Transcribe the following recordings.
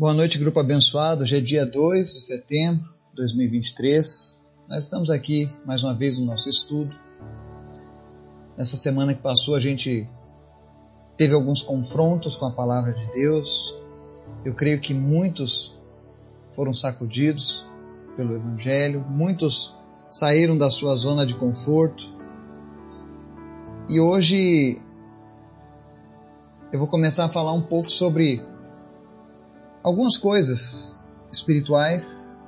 Boa noite, grupo abençoado. Hoje é dia 2 de setembro de 2023. Nós estamos aqui mais uma vez no nosso estudo. Nessa semana que passou, a gente teve alguns confrontos com a palavra de Deus. Eu creio que muitos foram sacudidos pelo Evangelho, muitos saíram da sua zona de conforto. E hoje eu vou começar a falar um pouco sobre algumas coisas espirituais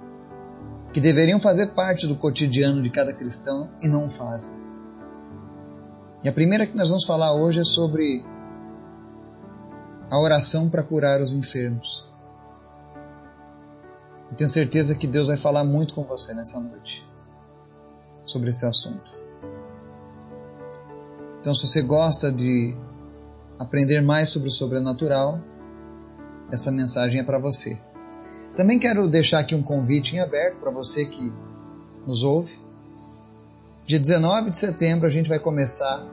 que deveriam fazer parte do cotidiano de cada cristão e não fazem. E a primeira que nós vamos falar hoje é sobre a oração para curar os enfermos. Eu tenho certeza que Deus vai falar muito com você nessa noite sobre esse assunto. Então, se você gosta de aprender mais sobre o sobrenatural, essa mensagem é para você. Também quero deixar aqui um convite em aberto para você que nos ouve. Dia 19 de setembro a gente vai começar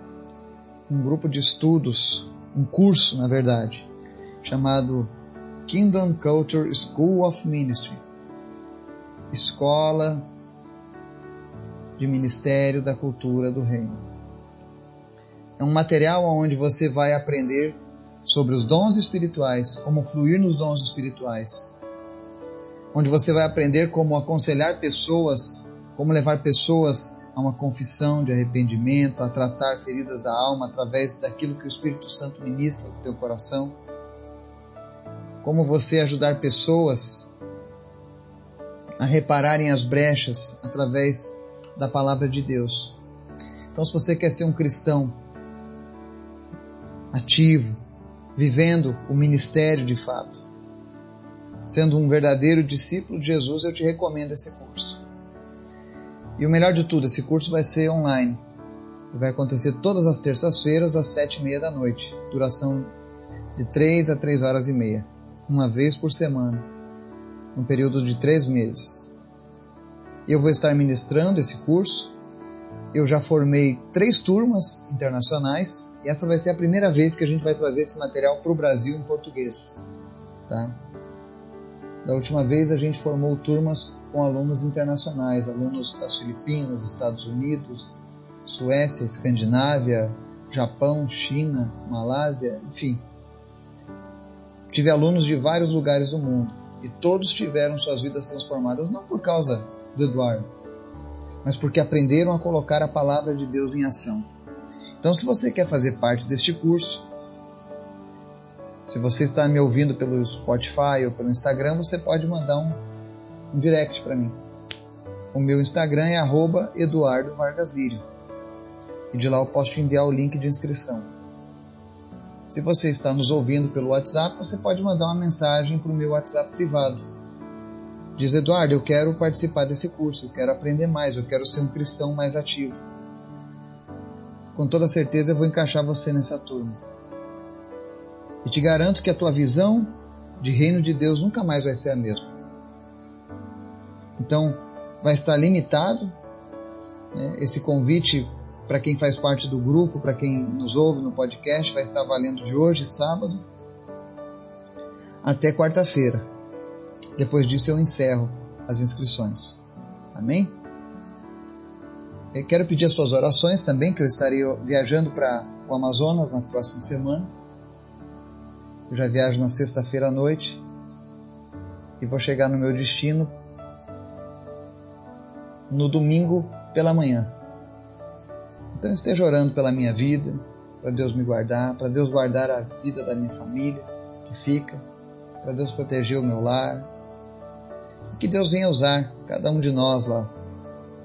um grupo de estudos, um curso, na verdade, chamado Kingdom Culture School of Ministry. Escola de Ministério da Cultura do Reino. É um material onde você vai aprender sobre os dons espirituais, como fluir nos dons espirituais, onde você vai aprender como aconselhar pessoas, como levar pessoas a uma confissão de arrependimento, a tratar feridas da alma através daquilo que o Espírito Santo ministra no teu coração, como você ajudar pessoas a repararem as brechas através da palavra de Deus. Então, se você quer ser um cristão ativo, vivendo o ministério de fato. Sendo um verdadeiro discípulo de Jesus, eu te recomendo esse curso. E o melhor de tudo, esse curso vai ser online. Vai acontecer todas as terças-feiras às sete e meia da noite. Duração de três a três horas e meia. Uma vez por semana. Um período de três meses. Eu vou estar ministrando esse curso eu já formei três turmas internacionais e essa vai ser a primeira vez que a gente vai trazer esse material para o Brasil em português. Tá? Da última vez a gente formou turmas com alunos internacionais, alunos das Filipinas, Estados Unidos, Suécia, Escandinávia, Japão, China, Malásia, enfim. Tive alunos de vários lugares do mundo e todos tiveram suas vidas transformadas não por causa do Eduardo, mas porque aprenderam a colocar a palavra de Deus em ação. Então, se você quer fazer parte deste curso, se você está me ouvindo pelo Spotify ou pelo Instagram, você pode mandar um, um direct para mim. O meu Instagram é Eduardo Vargas Lírio. E de lá eu posso te enviar o link de inscrição. Se você está nos ouvindo pelo WhatsApp, você pode mandar uma mensagem para o meu WhatsApp privado, Diz Eduardo, eu quero participar desse curso, eu quero aprender mais, eu quero ser um cristão mais ativo. Com toda certeza eu vou encaixar você nessa turma. E te garanto que a tua visão de reino de Deus nunca mais vai ser a mesma. Então, vai estar limitado né, esse convite para quem faz parte do grupo, para quem nos ouve no podcast, vai estar valendo de hoje, sábado, até quarta-feira. Depois disso eu encerro as inscrições. Amém? Eu quero pedir as suas orações também, que eu estarei viajando para o Amazonas na próxima semana. Eu já viajo na sexta-feira à noite e vou chegar no meu destino no domingo pela manhã. Então esteja orando pela minha vida, para Deus me guardar, para Deus guardar a vida da minha família que fica, para Deus proteger o meu lar, que Deus venha usar cada um de nós lá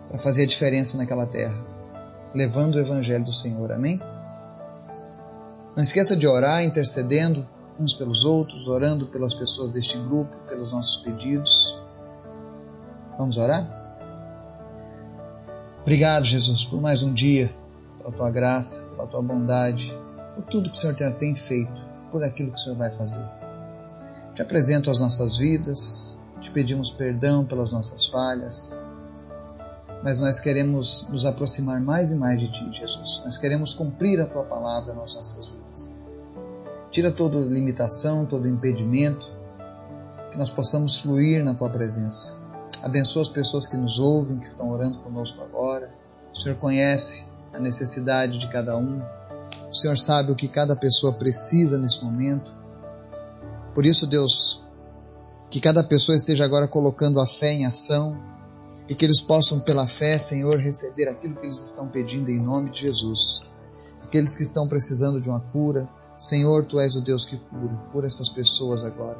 para fazer a diferença naquela terra, levando o Evangelho do Senhor. Amém? Não esqueça de orar, intercedendo uns pelos outros, orando pelas pessoas deste grupo, pelos nossos pedidos. Vamos orar? Obrigado, Jesus, por mais um dia, pela tua graça, pela tua bondade, por tudo que o Senhor tem feito, por aquilo que o Senhor vai fazer. Te apresento as nossas vidas, te pedimos perdão pelas nossas falhas, mas nós queremos nos aproximar mais e mais de Ti, Jesus. Nós queremos cumprir a Tua palavra nas nossas vidas. Tira toda limitação, todo impedimento, que nós possamos fluir na tua presença. Abençoa as pessoas que nos ouvem, que estão orando conosco agora. O Senhor conhece a necessidade de cada um. O Senhor sabe o que cada pessoa precisa nesse momento. Por isso, Deus, que cada pessoa esteja agora colocando a fé em ação e que eles possam, pela fé, Senhor, receber aquilo que eles estão pedindo em nome de Jesus. Aqueles que estão precisando de uma cura, Senhor, Tu és o Deus que cura. Cura essas pessoas agora.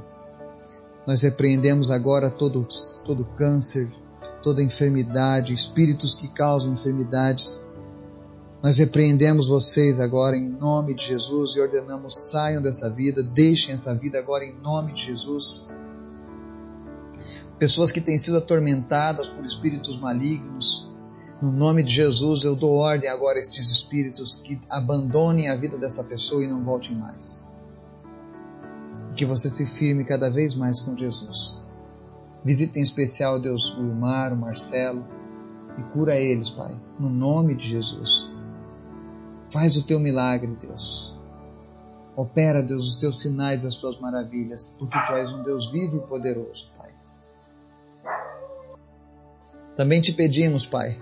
Nós repreendemos agora todo, todo câncer, toda enfermidade, espíritos que causam enfermidades. Nós repreendemos vocês agora em nome de Jesus e ordenamos saiam dessa vida, deixem essa vida agora em nome de Jesus. Pessoas que têm sido atormentadas por espíritos malignos, no nome de Jesus eu dou ordem agora a estes espíritos que abandonem a vida dessa pessoa e não voltem mais que você se firme cada vez mais com Jesus. Visita em especial, Deus, o Mar, o Marcelo, e cura eles, Pai, no nome de Jesus. Faz o teu milagre, Deus. Opera, Deus, os teus sinais, as tuas maravilhas, porque tu és um Deus vivo e poderoso, Também te pedimos, Pai,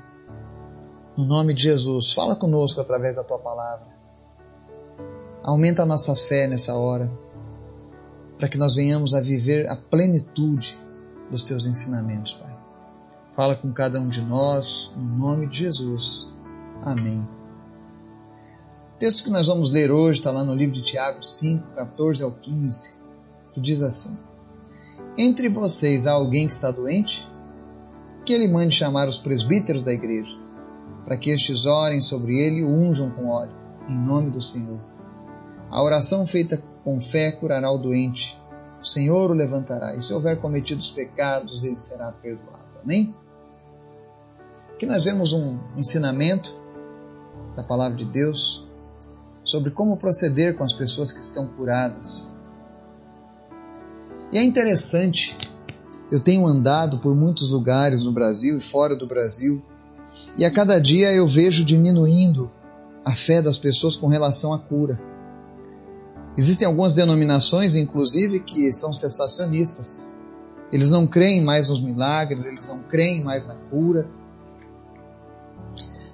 no nome de Jesus, fala conosco através da tua palavra. Aumenta a nossa fé nessa hora para que nós venhamos a viver a plenitude dos teus ensinamentos, Pai. Fala com cada um de nós, no nome de Jesus. Amém. O texto que nós vamos ler hoje está lá no livro de Tiago 5, 14 ao 15, que diz assim: Entre vocês há alguém que está doente? Que ele mande chamar os presbíteros da igreja, para que estes orem sobre ele e o unjam com óleo, em nome do Senhor. A oração feita com fé curará o doente. O Senhor o levantará. E se houver cometido os pecados, ele será perdoado. Amém? Aqui nós vemos um ensinamento da palavra de Deus sobre como proceder com as pessoas que estão curadas. E é interessante, eu tenho andado por muitos lugares no Brasil e fora do Brasil, e a cada dia eu vejo diminuindo a fé das pessoas com relação à cura. Existem algumas denominações, inclusive, que são cessacionistas. Eles não creem mais nos milagres, eles não creem mais na cura.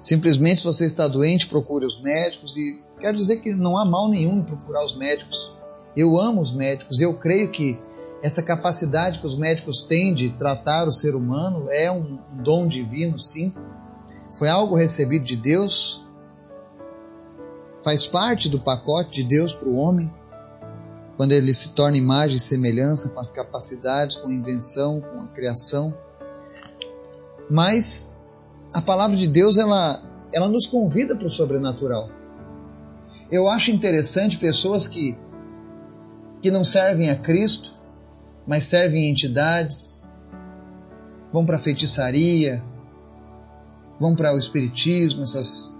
Simplesmente, se você está doente, procure os médicos. E quero dizer que não há mal nenhum em procurar os médicos. Eu amo os médicos, eu creio que essa capacidade que os médicos têm de tratar o ser humano é um dom divino, sim. Foi algo recebido de Deus faz parte do pacote de Deus para o homem, quando ele se torna imagem e semelhança com as capacidades, com a invenção, com a criação. Mas a palavra de Deus ela, ela nos convida para o sobrenatural. Eu acho interessante pessoas que, que não servem a Cristo, mas servem entidades, vão para a feitiçaria, vão para o espiritismo, essas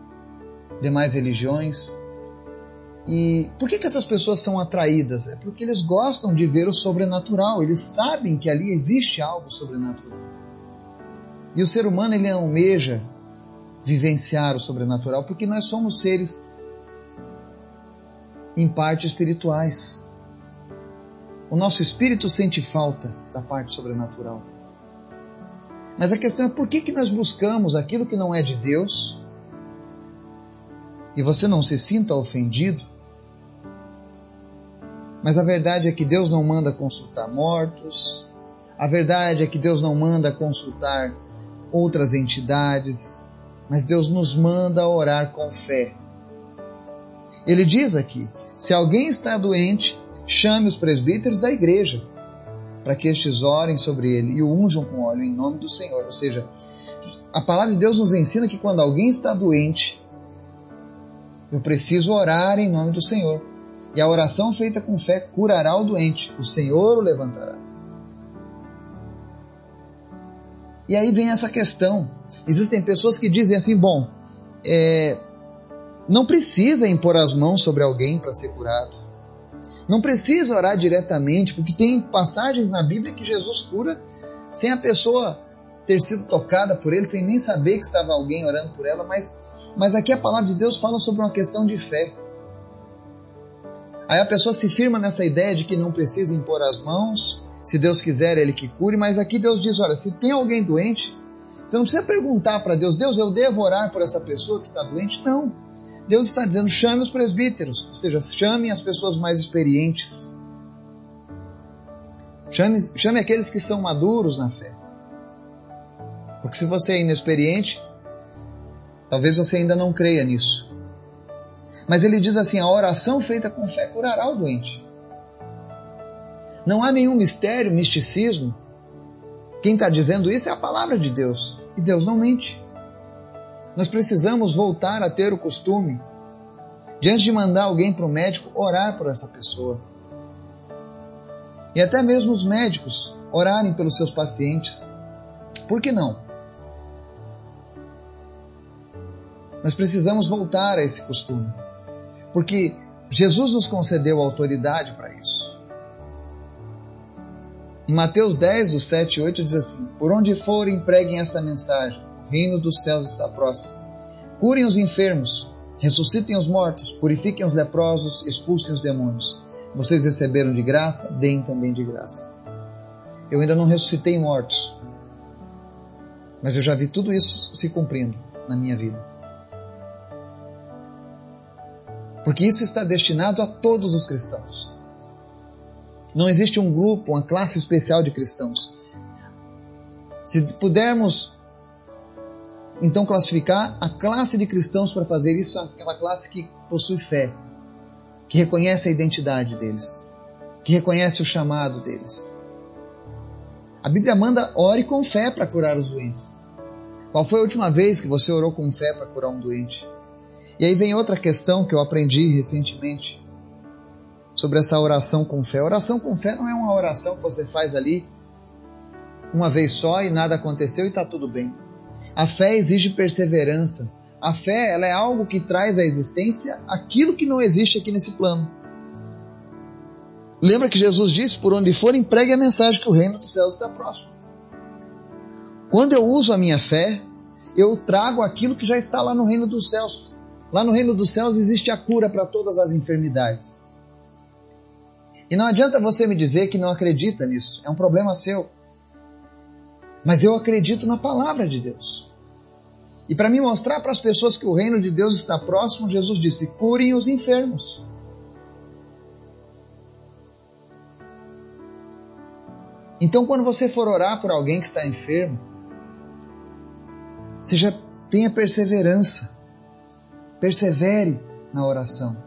demais religiões. E por que, que essas pessoas são atraídas? É porque eles gostam de ver o sobrenatural, eles sabem que ali existe algo sobrenatural. E o ser humano ele almeja vivenciar o sobrenatural porque nós somos seres em parte espirituais. O nosso espírito sente falta da parte sobrenatural. Mas a questão é por que, que nós buscamos aquilo que não é de Deus e você não se sinta ofendido. Mas a verdade é que Deus não manda consultar mortos, a verdade é que Deus não manda consultar outras entidades, mas Deus nos manda orar com fé. Ele diz aqui: se alguém está doente, chame os presbíteros da igreja, para que estes orem sobre ele e o unjam com óleo em nome do Senhor. Ou seja, a palavra de Deus nos ensina que quando alguém está doente, eu preciso orar em nome do Senhor. E a oração feita com fé curará o doente, o Senhor o levantará. E aí vem essa questão. Existem pessoas que dizem assim: bom, é, não precisa impor as mãos sobre alguém para ser curado. Não precisa orar diretamente, porque tem passagens na Bíblia que Jesus cura sem a pessoa ter sido tocada por ele, sem nem saber que estava alguém orando por ela, mas mas aqui a palavra de Deus fala sobre uma questão de fé. Aí a pessoa se firma nessa ideia de que não precisa impor as mãos, Se Deus quiser, Ele que cure, mas aqui Deus diz: olha, se tem alguém doente, você não precisa perguntar para Deus, Deus, eu devo orar por essa pessoa que está doente? Não. Deus está dizendo: chame os presbíteros, ou seja, chame as pessoas mais experientes. Chame, chame aqueles que são maduros na fé. Porque se você é inexperiente, talvez você ainda não creia nisso. Mas ele diz assim: a oração feita com fé curará o doente. Não há nenhum mistério, misticismo. Quem está dizendo isso é a palavra de Deus. E Deus não mente. Nós precisamos voltar a ter o costume de, antes de mandar alguém para o médico, orar por essa pessoa. E até mesmo os médicos orarem pelos seus pacientes. Por que não? Nós precisamos voltar a esse costume. Porque Jesus nos concedeu autoridade para isso. Em Mateus 10, do 7 e 8, diz assim: Por onde forem, preguem esta mensagem: reino dos céus está próximo. Curem os enfermos, ressuscitem os mortos, purifiquem os leprosos, expulsem os demônios. Vocês receberam de graça, deem também de graça. Eu ainda não ressuscitei mortos, mas eu já vi tudo isso se cumprindo na minha vida. Porque isso está destinado a todos os cristãos. Não existe um grupo, uma classe especial de cristãos. Se pudermos então classificar a classe de cristãos para fazer isso, aquela classe que possui fé, que reconhece a identidade deles, que reconhece o chamado deles. A Bíblia manda ore com fé para curar os doentes. Qual foi a última vez que você orou com fé para curar um doente? E aí vem outra questão que eu aprendi recentemente sobre essa oração com fé. Oração com fé não é uma oração que você faz ali uma vez só e nada aconteceu e está tudo bem. A fé exige perseverança. A fé ela é algo que traz à existência aquilo que não existe aqui nesse plano. Lembra que Jesus disse: por onde forem, pregue a mensagem que o reino dos céus está próximo. Quando eu uso a minha fé, eu trago aquilo que já está lá no reino dos céus. Lá no reino dos céus existe a cura para todas as enfermidades. E não adianta você me dizer que não acredita nisso, é um problema seu. Mas eu acredito na palavra de Deus. E para me mostrar para as pessoas que o reino de Deus está próximo, Jesus disse: curem os enfermos. Então, quando você for orar por alguém que está enfermo, seja tenha perseverança. Persevere na oração.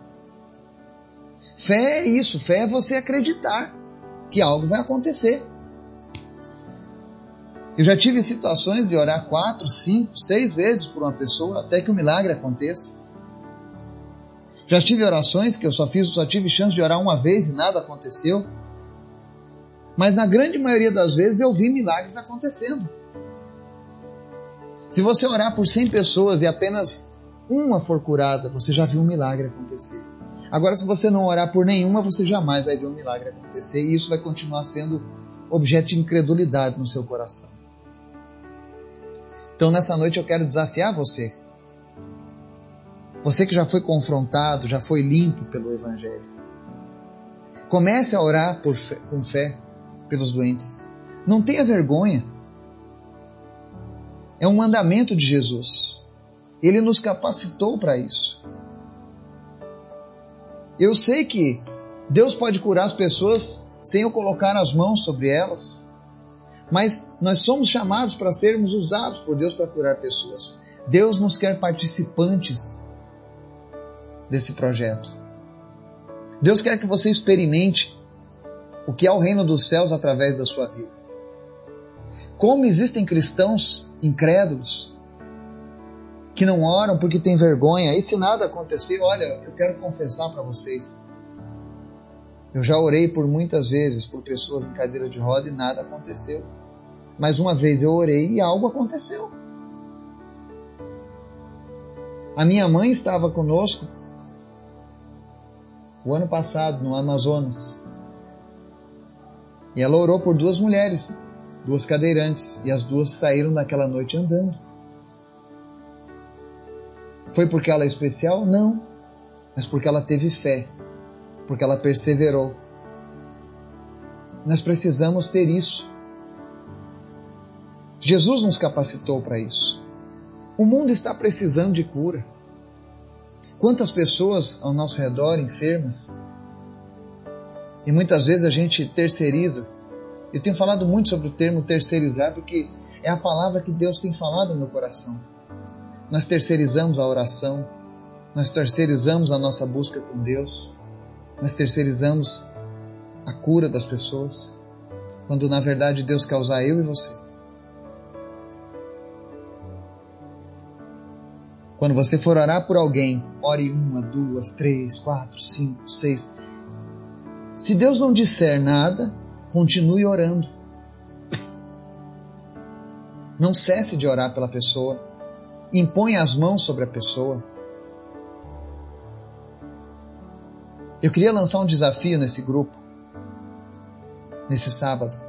Fé é isso, fé é você acreditar que algo vai acontecer. Eu já tive situações de orar quatro, cinco, seis vezes por uma pessoa até que o milagre aconteça. Já tive orações que eu só fiz, só tive chance de orar uma vez e nada aconteceu. Mas na grande maioria das vezes eu vi milagres acontecendo. Se você orar por 100 pessoas e apenas uma for curada, você já viu um milagre acontecer. Agora, se você não orar por nenhuma, você jamais vai ver um milagre acontecer e isso vai continuar sendo objeto de incredulidade no seu coração. Então, nessa noite eu quero desafiar você. Você que já foi confrontado, já foi limpo pelo Evangelho. Comece a orar fé, com fé pelos doentes. Não tenha vergonha. É um mandamento de Jesus. Ele nos capacitou para isso. Eu sei que Deus pode curar as pessoas sem eu colocar as mãos sobre elas. Mas nós somos chamados para sermos usados por Deus para curar pessoas. Deus nos quer participantes desse projeto. Deus quer que você experimente o que é o reino dos céus através da sua vida. Como existem cristãos incrédulos que não oram porque têm vergonha, e se nada acontecer, olha, eu quero confessar para vocês. Eu já orei por muitas vezes por pessoas em cadeira de roda e nada aconteceu. Mas uma vez eu orei e algo aconteceu. A minha mãe estava conosco o ano passado no Amazonas. E ela orou por duas mulheres, duas cadeirantes, e as duas saíram daquela noite andando. Foi porque ela é especial? Não, mas porque ela teve fé, porque ela perseverou. Nós precisamos ter isso. Jesus nos capacitou para isso. O mundo está precisando de cura. Quantas pessoas ao nosso redor enfermas? E muitas vezes a gente terceiriza. Eu tenho falado muito sobre o termo terceirizar porque é a palavra que Deus tem falado no meu coração. Nós terceirizamos a oração, nós terceirizamos a nossa busca com Deus, nós terceirizamos a cura das pessoas, quando na verdade Deus quer usar eu e você. Quando você for orar por alguém, ore uma, duas, três, quatro, cinco, seis. Se Deus não disser nada, continue orando. Não cesse de orar pela pessoa. Imponha as mãos sobre a pessoa. Eu queria lançar um desafio nesse grupo, nesse sábado.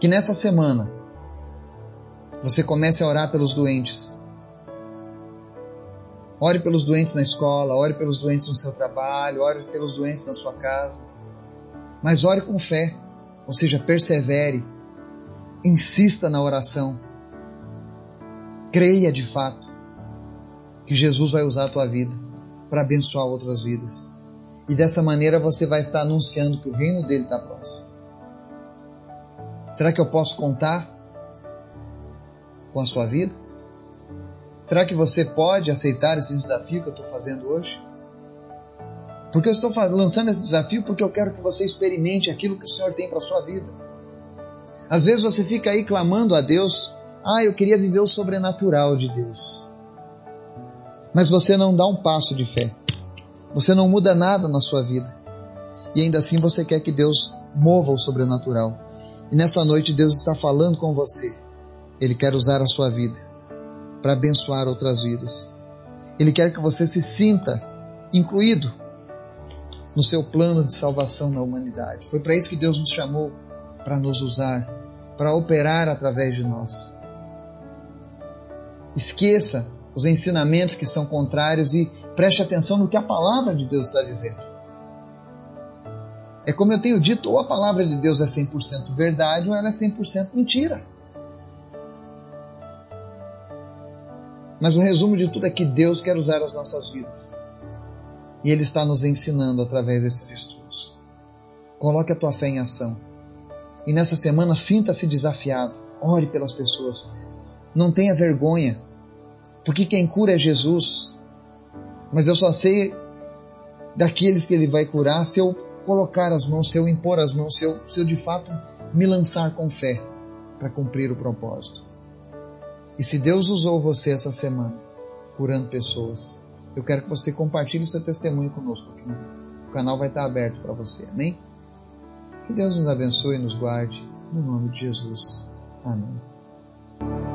Que nessa semana você comece a orar pelos doentes. Ore pelos doentes na escola, ore pelos doentes no seu trabalho, ore pelos doentes na sua casa. Mas ore com fé, ou seja, persevere, insista na oração. Creia de fato que Jesus vai usar a tua vida para abençoar outras vidas. E dessa maneira você vai estar anunciando que o reino dele está próximo. Será que eu posso contar com a sua vida? Será que você pode aceitar esse desafio que eu estou fazendo hoje? Porque eu estou lançando esse desafio porque eu quero que você experimente aquilo que o Senhor tem para a sua vida. Às vezes você fica aí clamando a Deus, ah, eu queria viver o sobrenatural de Deus. Mas você não dá um passo de fé. Você não muda nada na sua vida. E ainda assim você quer que Deus mova o sobrenatural. E nessa noite Deus está falando com você. Ele quer usar a sua vida para abençoar outras vidas. Ele quer que você se sinta incluído no seu plano de salvação na humanidade. Foi para isso que Deus nos chamou para nos usar, para operar através de nós. Esqueça os ensinamentos que são contrários e Preste atenção no que a palavra de Deus está dizendo. É como eu tenho dito, ou a palavra de Deus é 100% verdade ou ela é 100% mentira. Mas o resumo de tudo é que Deus quer usar as nossas vidas. E Ele está nos ensinando através desses estudos. Coloque a tua fé em ação. E nessa semana sinta-se desafiado. Ore pelas pessoas. Não tenha vergonha. Porque quem cura é Jesus mas eu só sei daqueles que ele vai curar se eu colocar as mãos, se eu impor as mãos, se eu, se eu de fato me lançar com fé para cumprir o propósito. E se Deus usou você essa semana curando pessoas, eu quero que você compartilhe o seu testemunho conosco aqui. O canal vai estar aberto para você. Amém? Que Deus nos abençoe e nos guarde. No nome de Jesus. Amém.